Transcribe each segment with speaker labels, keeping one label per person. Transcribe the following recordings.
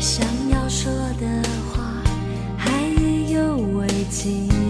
Speaker 1: 想要说的话，还意犹未尽。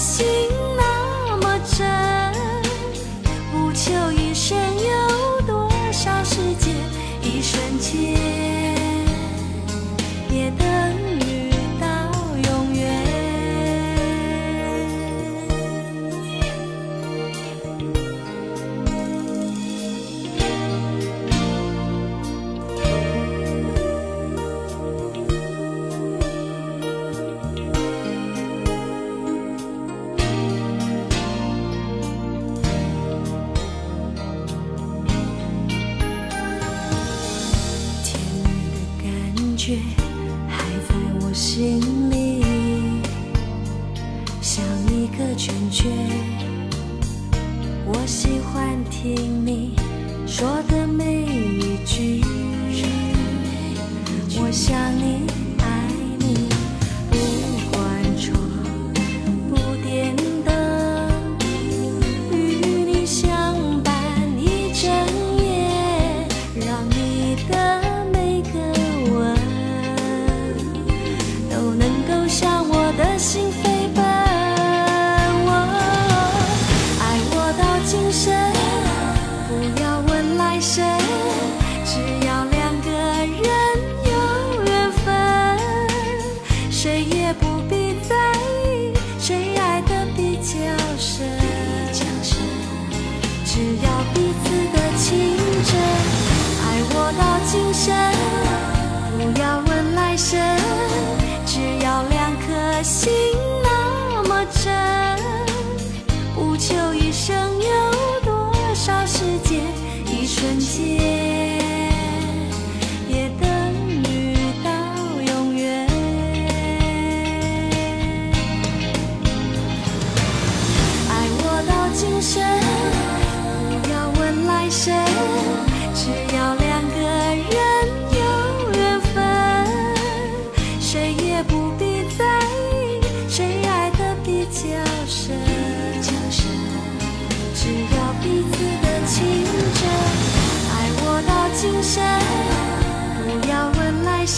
Speaker 1: 心。却还在我心里，像一个圈圈。我喜欢听你说的每不要问来生，只要两颗心那么真。不求一生有多少时间，一瞬间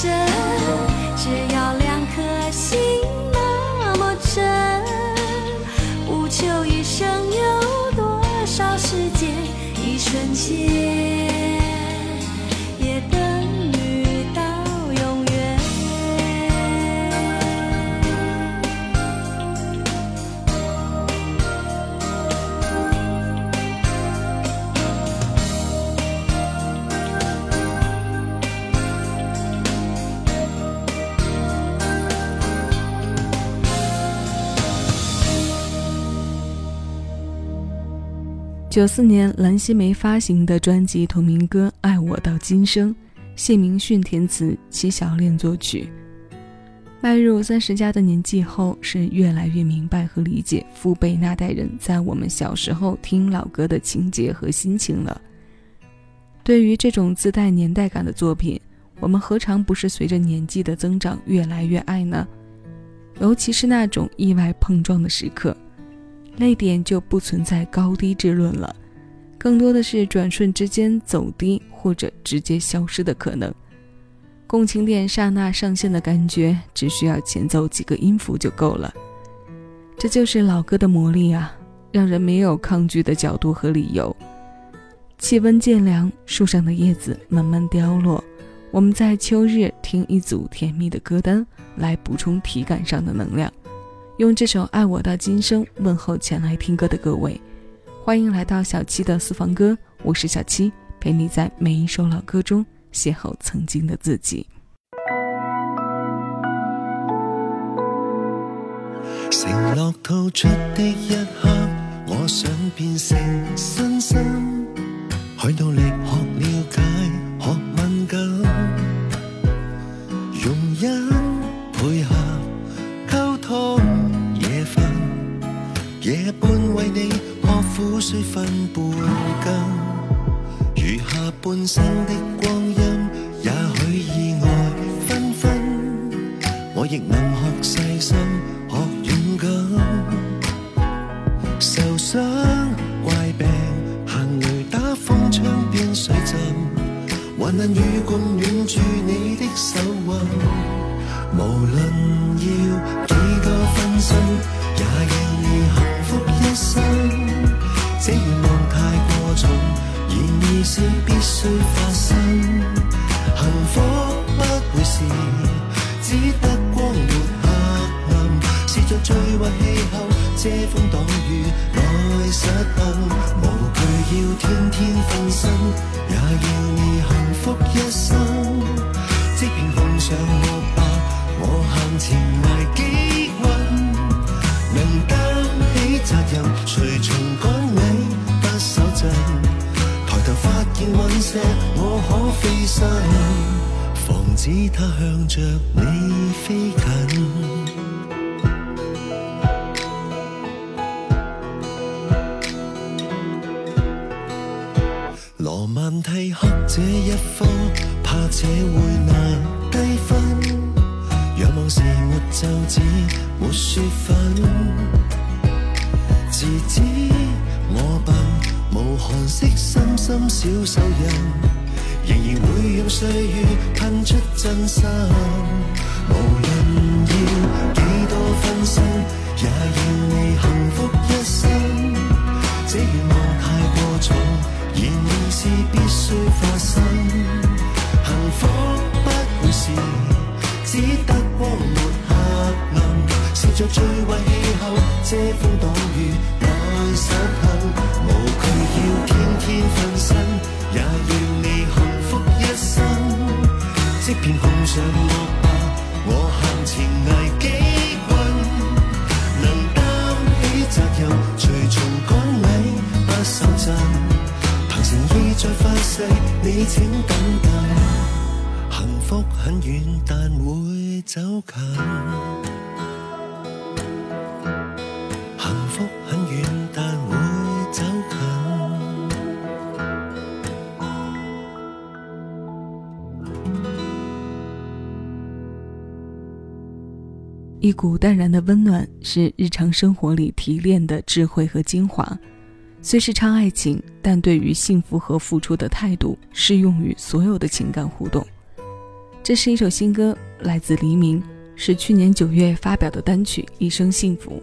Speaker 1: 问
Speaker 2: 九四年，蓝心湄发行的专辑同名歌《爱我到今生》，谢明训填词，齐小练作曲。迈入三十加的年纪后，是越来越明白和理解父辈那代人在我们小时候听老歌的情节和心情了。对于这种自带年代感的作品，我们何尝不是随着年纪的增长越来越爱呢？尤其是那种意外碰撞的时刻。泪点就不存在高低之论了，更多的是转瞬之间走低或者直接消失的可能。共情点刹那上线的感觉，只需要前奏几个音符就够了。这就是老歌的魔力啊，让人没有抗拒的角度和理由。气温渐凉，树上的叶子慢慢凋落，我们在秋日听一组甜蜜的歌单，来补充体感上的能量。用这首《爱我到今生》问候前来听歌的各位，欢迎来到小七的私房歌，我是小七，陪你在每一首老歌中。邂逅曾经的自己。
Speaker 3: 承诺吐出的一刻，我想变成新生，去努力学了心可飞身，防止它向着你飞近。罗曼蒂克这一科，怕且会难低分。仰望时没奏子，没雪粉，自知我笨。无寒色深深小手印，岁月喷出真心。无论要几多分身，也要你幸福一生。这愿望太过重，然而是必须发生。幸福不会是只得光没黑暗，试着最坏气候遮风挡雨来实行。要天天即便碰上落霸，我向前挨几棍，能担起责任，随从赶你不手震。凭诚意再发誓，你请等等。幸福很远，但会走近。
Speaker 2: 一股淡然的温暖，是日常生活里提炼的智慧和精华。虽是唱爱情，但对于幸福和付出的态度，适用于所有的情感互动。这是一首新歌，来自黎明，是去年九月发表的单曲《一生幸福》。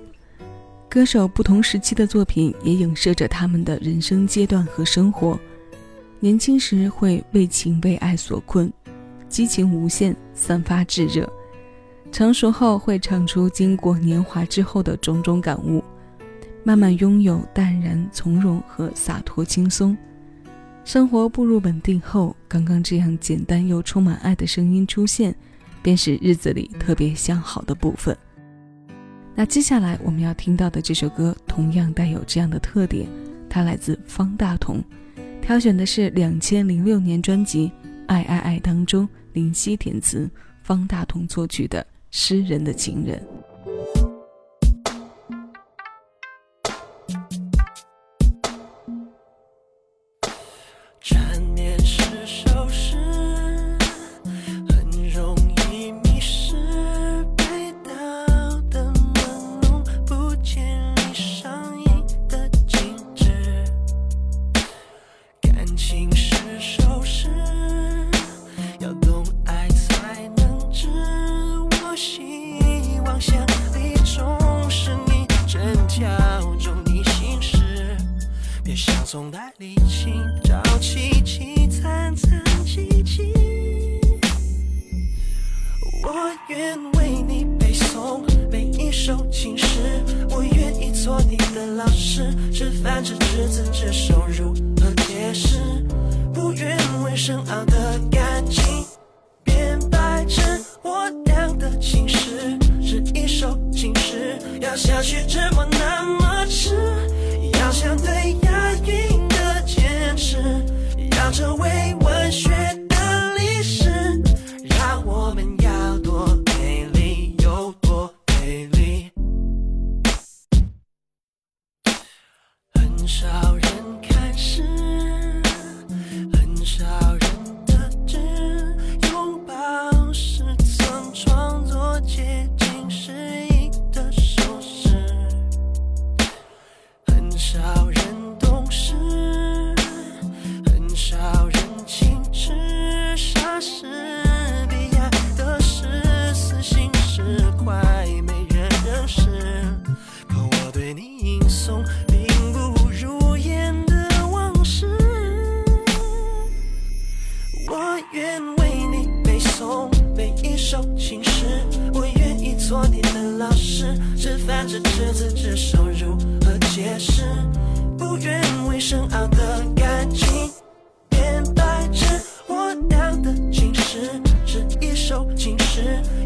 Speaker 2: 歌手不同时期的作品，也影射着他们的人生阶段和生活。年轻时会为情为爱所困，激情无限，散发炙热。成熟后会唱出经过年华之后的种种感悟，慢慢拥有淡然从容和洒脱轻松。生活步入稳定后，刚刚这样简单又充满爱的声音出现，便是日子里特别向好的部分。那接下来我们要听到的这首歌同样带有这样的特点，它来自方大同，挑选的是两千零六年专辑《爱爱爱》当中林夕填词，方大同作曲的。诗人的情人。
Speaker 3: 情是首总
Speaker 4: 带离奇，朝起起，残残凄凄。我愿为你背诵每一首情诗，我愿意做你的老师，吃饭吃，吃子吃手，如何解释？不愿问深奥的感情。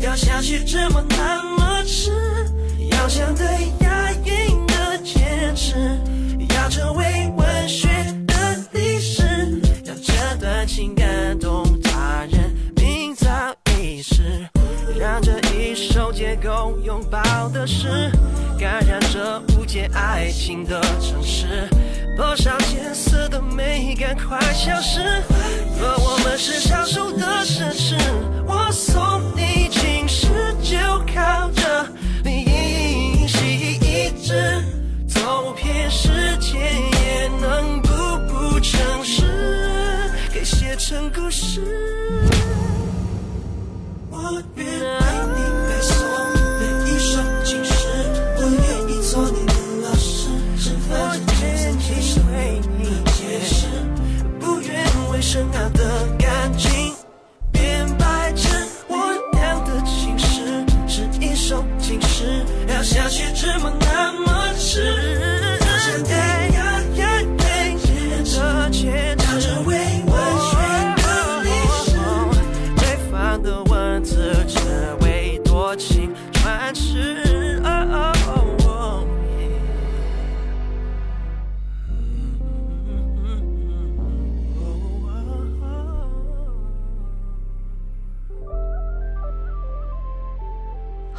Speaker 4: 要下去这么那么迟？要相对押韵的坚持，要成为文学的历史，让这段情感动他人，名噪一时，让这一结构拥抱的是，感染着无解爱情的城市。多少艰涩的美感快消失，若我们是少数的绅士。我送你情诗，就靠着你一席一直，走遍世界也能步步成诗，给写成故事。我愿为你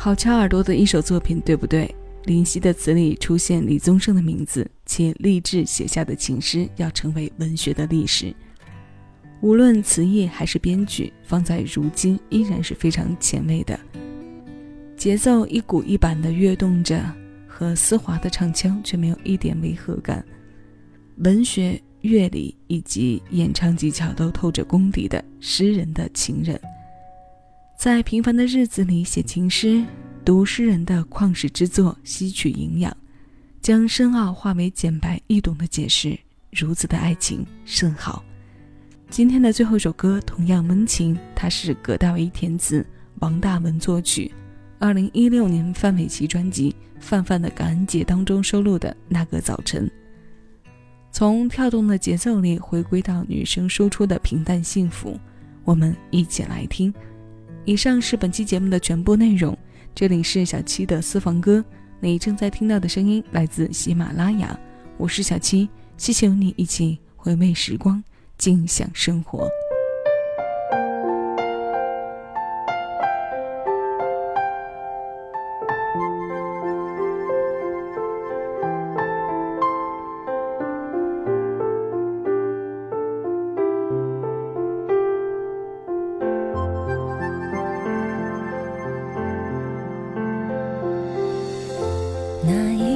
Speaker 2: 好掐耳朵的一首作品，对不对？林夕的词里出现李宗盛的名字，且励志写下的情诗要成为文学的历史。无论词意还是编曲，放在如今依然是非常前卫的。节奏一鼓一板的跃动着，和丝滑的唱腔却没有一点违和感。文学、乐理以及演唱技巧都透着功底的诗人的情人。在平凡的日子里写情诗，读诗人的旷世之作，吸取营养，将深奥化为简白易懂的解释。如此的爱情甚好。今天的最后一首歌同样温情，它是葛大为填词，王大文作曲，二零一六年范玮琪专辑《范范的感恩节》当中收录的《那个早晨》。从跳动的节奏里回归到女生输出的平淡幸福，我们一起来听。以上是本期节目的全部内容，这里是小七的私房歌，你正在听到的声音来自喜马拉雅，我是小七，谢谢你一起回味时光，尽享生活。
Speaker 1: 那一